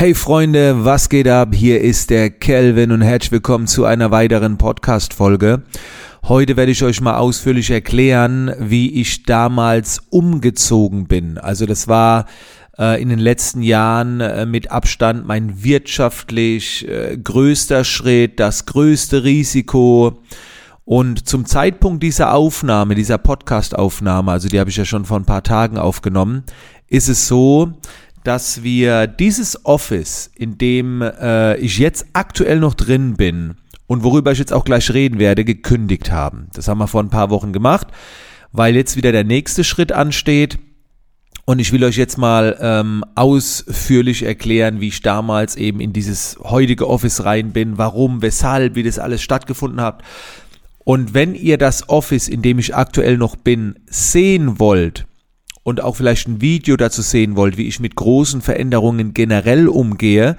Hey Freunde, was geht ab? Hier ist der Kelvin und herzlich willkommen zu einer weiteren Podcast-Folge. Heute werde ich euch mal ausführlich erklären, wie ich damals umgezogen bin. Also das war äh, in den letzten Jahren äh, mit Abstand mein wirtschaftlich äh, größter Schritt, das größte Risiko. Und zum Zeitpunkt dieser Aufnahme, dieser Podcast-Aufnahme, also die habe ich ja schon vor ein paar Tagen aufgenommen, ist es so, dass wir dieses Office, in dem äh, ich jetzt aktuell noch drin bin und worüber ich jetzt auch gleich reden werde, gekündigt haben. Das haben wir vor ein paar Wochen gemacht, weil jetzt wieder der nächste Schritt ansteht. Und ich will euch jetzt mal ähm, ausführlich erklären, wie ich damals eben in dieses heutige Office rein bin, warum, weshalb, wie das alles stattgefunden hat. Und wenn ihr das Office, in dem ich aktuell noch bin, sehen wollt, und auch vielleicht ein Video dazu sehen wollt, wie ich mit großen Veränderungen generell umgehe,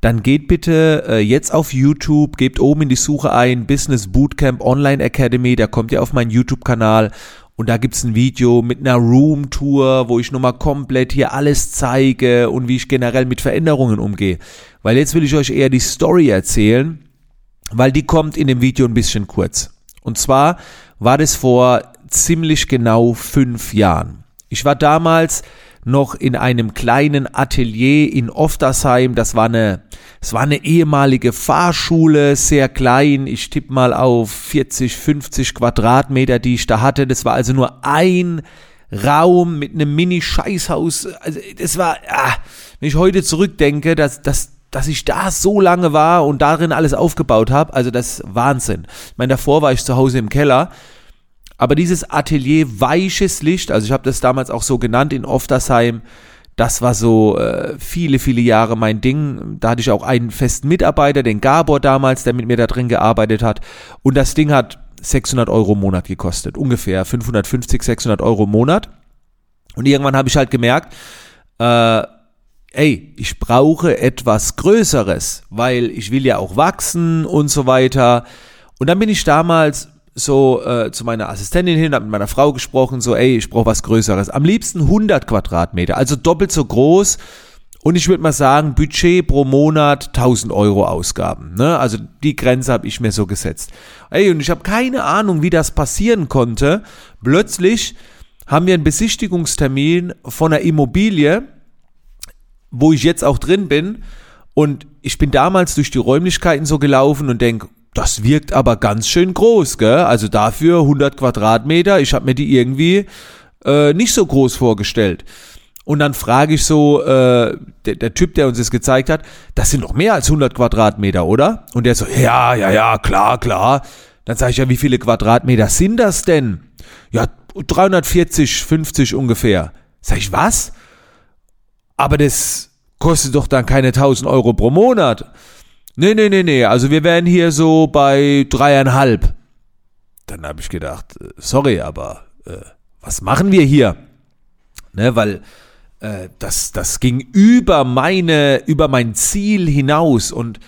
dann geht bitte äh, jetzt auf YouTube, gebt oben in die Suche ein Business Bootcamp Online Academy, da kommt ihr auf meinen YouTube-Kanal und da gibt's ein Video mit einer Room-Tour, wo ich nochmal komplett hier alles zeige und wie ich generell mit Veränderungen umgehe. Weil jetzt will ich euch eher die Story erzählen, weil die kommt in dem Video ein bisschen kurz. Und zwar war das vor ziemlich genau fünf Jahren. Ich war damals noch in einem kleinen Atelier in Oftersheim. Das war eine, es war eine ehemalige Fahrschule, sehr klein. Ich tippe mal auf 40, 50 Quadratmeter, die ich da hatte. Das war also nur ein Raum mit einem Mini-Scheißhaus. Also, das war, ah, wenn ich heute zurückdenke, dass, dass, dass ich da so lange war und darin alles aufgebaut habe, also das Wahnsinn. Ich meine, davor war ich zu Hause im Keller aber dieses Atelier weiches Licht, also ich habe das damals auch so genannt in Oftersheim, das war so äh, viele, viele Jahre mein Ding. Da hatte ich auch einen festen Mitarbeiter, den Gabor damals, der mit mir da drin gearbeitet hat. Und das Ding hat 600 Euro im Monat gekostet, ungefähr 550, 600 Euro im Monat. Und irgendwann habe ich halt gemerkt, äh, ey, ich brauche etwas Größeres, weil ich will ja auch wachsen und so weiter. Und dann bin ich damals so äh, zu meiner Assistentin hin, habe mit meiner Frau gesprochen, so, ey, ich brauche was Größeres. Am liebsten 100 Quadratmeter, also doppelt so groß. Und ich würde mal sagen, Budget pro Monat 1000 Euro Ausgaben. Ne? Also die Grenze habe ich mir so gesetzt. Ey, und ich habe keine Ahnung, wie das passieren konnte. Plötzlich haben wir einen Besichtigungstermin von einer Immobilie, wo ich jetzt auch drin bin. Und ich bin damals durch die Räumlichkeiten so gelaufen und denke, das wirkt aber ganz schön groß, gell? Also dafür 100 Quadratmeter. Ich habe mir die irgendwie äh, nicht so groß vorgestellt. Und dann frage ich so, äh, der, der Typ, der uns das gezeigt hat, das sind doch mehr als 100 Quadratmeter, oder? Und der so, ja, ja, ja, klar, klar. Dann sage ich ja, wie viele Quadratmeter sind das denn? Ja, 340, 50 ungefähr. Sag ich, was? Aber das kostet doch dann keine 1000 Euro pro Monat. Nee, nee, nee, nee, also wir wären hier so bei dreieinhalb. Dann habe ich gedacht, äh, sorry, aber äh, was machen wir hier? Ne, weil äh, das, das ging über meine, über mein Ziel hinaus und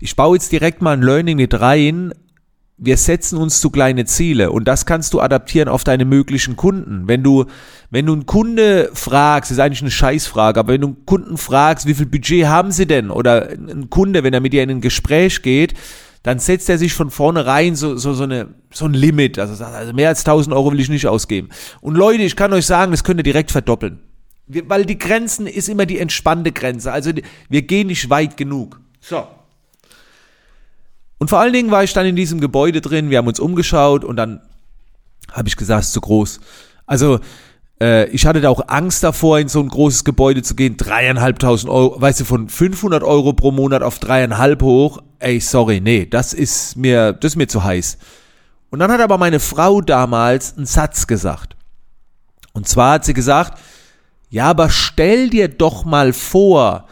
ich baue jetzt direkt mal ein Learning mit rein, wir setzen uns zu kleine Ziele und das kannst du adaptieren auf deine möglichen Kunden. Wenn du, wenn du einen Kunde fragst, ist eigentlich eine Scheißfrage, aber wenn du einen Kunden fragst, wie viel Budget haben sie denn? Oder ein Kunde, wenn er mit dir in ein Gespräch geht, dann setzt er sich von vornherein so, so, so, eine, so ein Limit. Also, also mehr als 1000 Euro will ich nicht ausgeben. Und Leute, ich kann euch sagen, das könnt ihr direkt verdoppeln. Weil die Grenzen ist immer die entspannte Grenze. Also wir gehen nicht weit genug. So. Und vor allen Dingen war ich dann in diesem Gebäude drin, wir haben uns umgeschaut und dann habe ich gesagt, es ist zu groß. Also äh, ich hatte da auch Angst davor, in so ein großes Gebäude zu gehen, dreieinhalbtausend Euro, weißt du, von 500 Euro pro Monat auf dreieinhalb hoch. Ey, sorry, nee, das ist mir, das ist mir zu heiß. Und dann hat aber meine Frau damals einen Satz gesagt. Und zwar hat sie gesagt, ja, aber stell dir doch mal vor,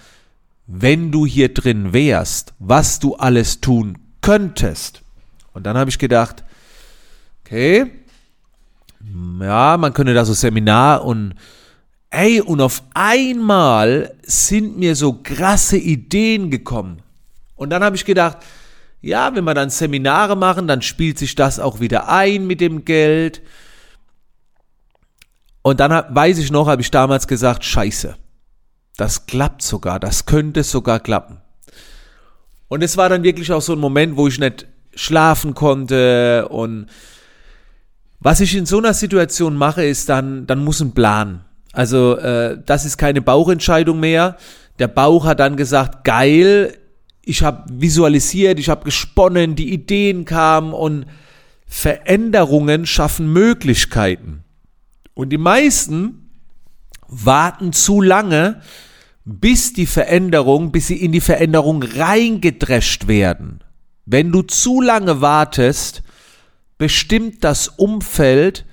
wenn du hier drin wärst, was du alles tun könntest. Und dann habe ich gedacht, okay, ja, man könnte da so Seminar und ey, und auf einmal sind mir so krasse Ideen gekommen. Und dann habe ich gedacht, ja, wenn wir dann Seminare machen, dann spielt sich das auch wieder ein mit dem Geld. Und dann weiß ich noch, habe ich damals gesagt, scheiße. das klappt sogar, das könnte sogar klappen. Und es war dann wirklich auch so ein Moment, wo ich nicht schlafen konnte und was ich in so einer Situation mache, ist dann, dann muss ein Plan. Also äh, das ist keine Bauchentscheidung mehr. Der Bauch hat dann gesagt, geil, ich habe visualisiert, ich habe gesponnen, die Ideen kamen und Veränderungen schaffen Möglichkeiten. Und die meisten warten zu lange, bis die Veränderung, bis sie in die Veränderung reingedrescht werden. Wenn du zu lange wartest, bestimmt das Umfeld,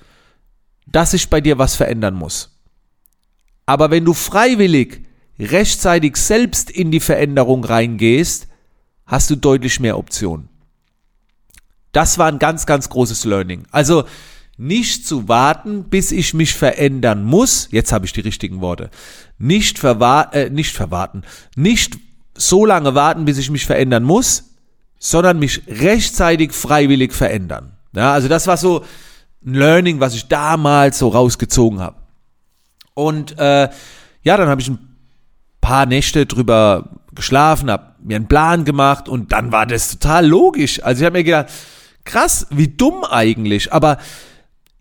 dass sich bei dir was verändern muss. Aber wenn du freiwillig rechtzeitig selbst in die Veränderung reingehst, hast du deutlich mehr Optionen. Das war ein ganz, ganz großes Learning. Also nicht zu warten, bis ich mich verändern muss. Jetzt habe ich die richtigen Worte. Nicht, verwa äh, nicht verwarten. Nicht so lange warten, bis ich mich verändern muss, sondern mich rechtzeitig freiwillig verändern. Ja, also das war so ein Learning, was ich damals so rausgezogen habe. Und äh, ja, dann habe ich ein paar Nächte drüber geschlafen, habe mir einen Plan gemacht und dann war das total logisch. Also ich habe mir gedacht, krass, wie dumm eigentlich. Aber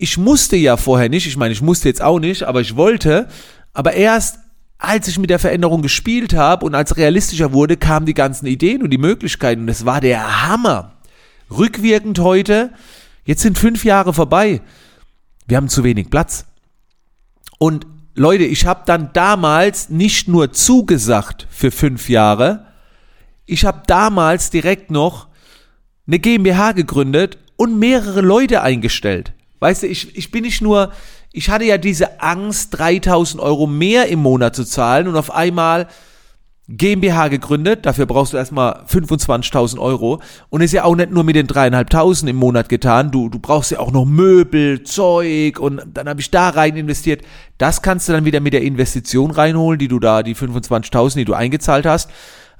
ich musste ja vorher nicht, ich meine, ich musste jetzt auch nicht, aber ich wollte. Aber erst als ich mit der Veränderung gespielt habe und als realistischer wurde, kamen die ganzen Ideen und die Möglichkeiten. Und es war der Hammer. Rückwirkend heute Jetzt sind fünf Jahre vorbei. Wir haben zu wenig Platz. Und Leute, ich habe dann damals nicht nur zugesagt für fünf Jahre, ich habe damals direkt noch eine GmbH gegründet und mehrere Leute eingestellt. Weißt du, ich, ich bin nicht nur, ich hatte ja diese Angst, 3000 Euro mehr im Monat zu zahlen und auf einmal GmbH gegründet, dafür brauchst du erstmal 25.000 Euro und ist ja auch nicht nur mit den dreieinhalbtausend im Monat getan, du, du brauchst ja auch noch Möbel, Zeug und dann habe ich da rein investiert. Das kannst du dann wieder mit der Investition reinholen, die du da, die 25.000, die du eingezahlt hast.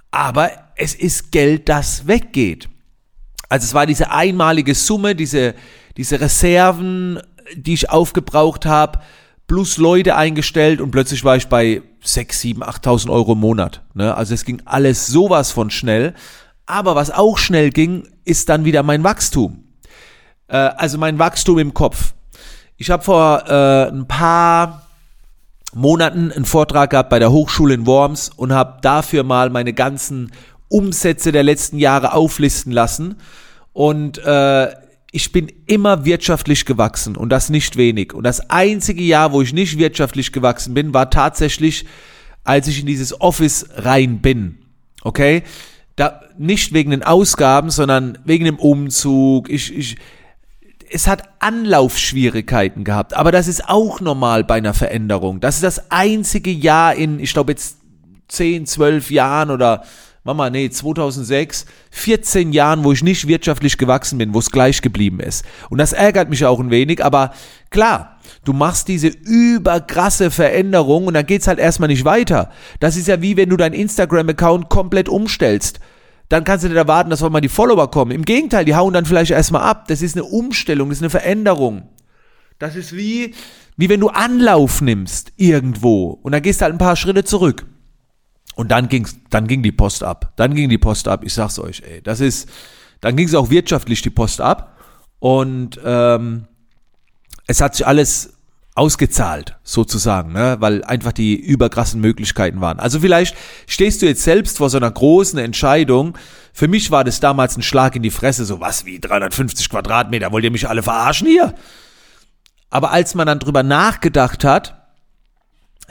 Aber es ist Geld, das weggeht. Also es war diese einmalige Summe, diese, diese Reserven, die ich aufgebraucht habe, plus Leute eingestellt und plötzlich war ich bei 6, 7, 8.000 Euro im Monat. Ne? Also es ging alles sowas von schnell. Aber was auch schnell ging, ist dann wieder mein Wachstum. Äh, also mein Wachstum im Kopf. Ich habe vor äh, ein paar Monaten einen Vortrag gehabt bei der Hochschule in Worms und habe dafür mal meine ganzen Umsätze der letzten Jahre auflisten lassen. Und äh, ich bin immer wirtschaftlich gewachsen und das nicht wenig. Und das einzige Jahr, wo ich nicht wirtschaftlich gewachsen bin, war tatsächlich, als ich in dieses Office rein bin. Okay? Da, nicht wegen den Ausgaben, sondern wegen dem Umzug. Ich, ich, es hat Anlaufschwierigkeiten gehabt, aber das ist auch normal bei einer Veränderung. Das ist das einzige Jahr in, ich glaube jetzt 10, 12 Jahren oder Mama, nee, 2006, 14 Jahren, wo ich nicht wirtschaftlich gewachsen bin, wo es gleich geblieben ist. Und das ärgert mich auch ein wenig, aber klar, du machst diese überkrasse Veränderung und dann geht's halt erstmal nicht weiter. Das ist ja wie wenn du deinen Instagram-Account komplett umstellst. Dann kannst du dir erwarten, dass auch mal die Follower kommen. Im Gegenteil, die hauen dann vielleicht erstmal ab. Das ist eine Umstellung, das ist eine Veränderung. Das ist wie, wie wenn du Anlauf nimmst irgendwo und dann gehst du halt ein paar Schritte zurück. Und dann ging's, dann ging die Post ab. Dann ging die Post ab. Ich sag's euch, ey, das ist, dann ging es auch wirtschaftlich die Post ab. Und ähm, es hat sich alles ausgezahlt, sozusagen, ne? weil einfach die überkrassen Möglichkeiten waren. Also vielleicht stehst du jetzt selbst vor so einer großen Entscheidung. Für mich war das damals ein Schlag in die Fresse, so was wie 350 Quadratmeter, wollt ihr mich alle verarschen hier? Aber als man dann drüber nachgedacht hat,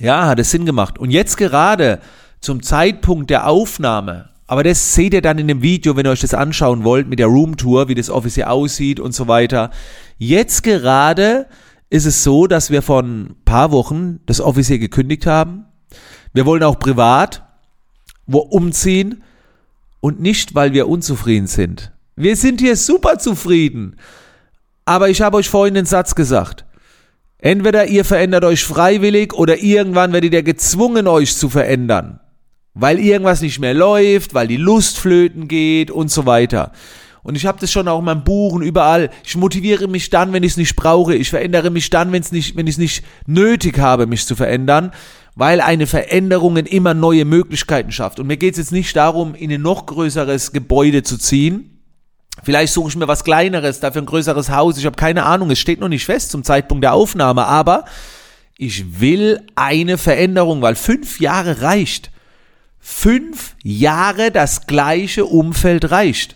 ja, hat es Sinn gemacht. Und jetzt gerade zum Zeitpunkt der Aufnahme, aber das seht ihr dann in dem Video, wenn ihr euch das anschauen wollt, mit der Roomtour, wie das Office hier aussieht und so weiter. Jetzt gerade ist es so, dass wir vor ein paar Wochen das Office hier gekündigt haben. Wir wollen auch privat wo umziehen und nicht, weil wir unzufrieden sind. Wir sind hier super zufrieden. Aber ich habe euch vorhin den Satz gesagt. Entweder ihr verändert euch freiwillig oder irgendwann werdet ihr gezwungen, euch zu verändern weil irgendwas nicht mehr läuft, weil die Lust flöten geht und so weiter. Und ich habe das schon auch in meinem Buch und überall. Ich motiviere mich dann, wenn ich es nicht brauche. Ich verändere mich dann, wenn es nicht, wenn ich es nicht nötig habe, mich zu verändern. weil eine Veränderung immer neue Möglichkeiten schafft. Und mir geht es jetzt nicht darum, in ein noch größeres Gebäude zu ziehen. Vielleicht suche ich mir was Kleineres, dafür ein größeres Haus. Ich habe keine Ahnung, es steht noch nicht fest zum Zeitpunkt der Aufnahme, aber ich will eine Veränderung, weil fünf Jahre reicht. Fünf Jahre das gleiche Umfeld reicht.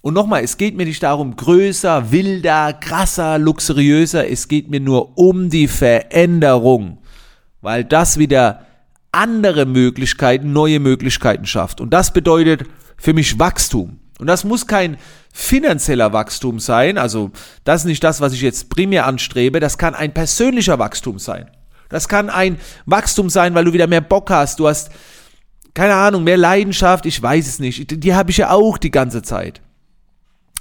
Und nochmal, es geht mir nicht darum, größer, wilder, krasser, luxuriöser. Es geht mir nur um die Veränderung, weil das wieder andere Möglichkeiten, neue Möglichkeiten schafft. Und das bedeutet für mich Wachstum. Und das muss kein finanzieller Wachstum sein. Also das ist nicht das, was ich jetzt primär anstrebe. Das kann ein persönlicher Wachstum sein. Das kann ein Wachstum sein, weil du wieder mehr Bock hast. Du hast, keine Ahnung, mehr Leidenschaft. Ich weiß es nicht. Die, die habe ich ja auch die ganze Zeit.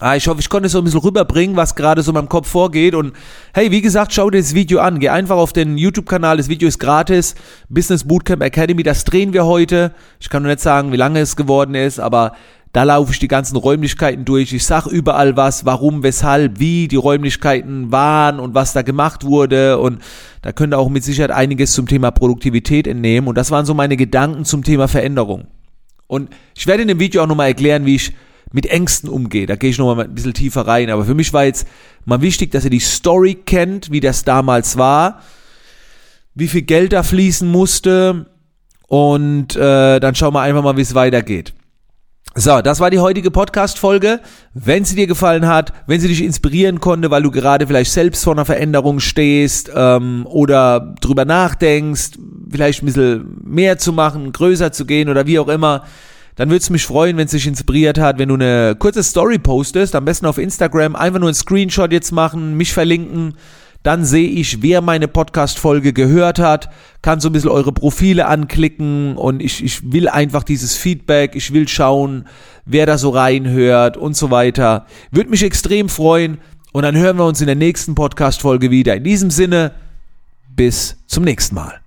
Ah, ich hoffe, ich konnte so ein bisschen rüberbringen, was gerade so in meinem Kopf vorgeht. Und hey, wie gesagt, schau dir das Video an. Geh einfach auf den YouTube-Kanal. Das Video ist gratis. Business Bootcamp Academy, das drehen wir heute. Ich kann nur nicht sagen, wie lange es geworden ist, aber da laufe ich die ganzen Räumlichkeiten durch. Ich sag überall was, warum, weshalb, wie die Räumlichkeiten waren und was da gemacht wurde. Und da könnt ihr auch mit Sicherheit einiges zum Thema Produktivität entnehmen. Und das waren so meine Gedanken zum Thema Veränderung. Und ich werde in dem Video auch nochmal erklären, wie ich mit Ängsten umgehe. Da gehe ich nochmal ein bisschen tiefer rein. Aber für mich war jetzt mal wichtig, dass ihr die Story kennt, wie das damals war, wie viel Geld da fließen musste. Und äh, dann schauen wir einfach mal, wie es weitergeht. So, das war die heutige Podcast-Folge. Wenn sie dir gefallen hat, wenn sie dich inspirieren konnte, weil du gerade vielleicht selbst vor einer Veränderung stehst ähm, oder drüber nachdenkst, vielleicht ein bisschen mehr zu machen, größer zu gehen oder wie auch immer, dann würde es mich freuen, wenn es dich inspiriert hat, wenn du eine kurze Story postest, am besten auf Instagram, einfach nur einen Screenshot jetzt machen, mich verlinken, dann sehe ich, wer meine Podcast-Folge gehört hat, kann so ein bisschen eure Profile anklicken und ich, ich will einfach dieses Feedback, ich will schauen, wer da so reinhört und so weiter. Würde mich extrem freuen und dann hören wir uns in der nächsten Podcast-Folge wieder. In diesem Sinne, bis zum nächsten Mal.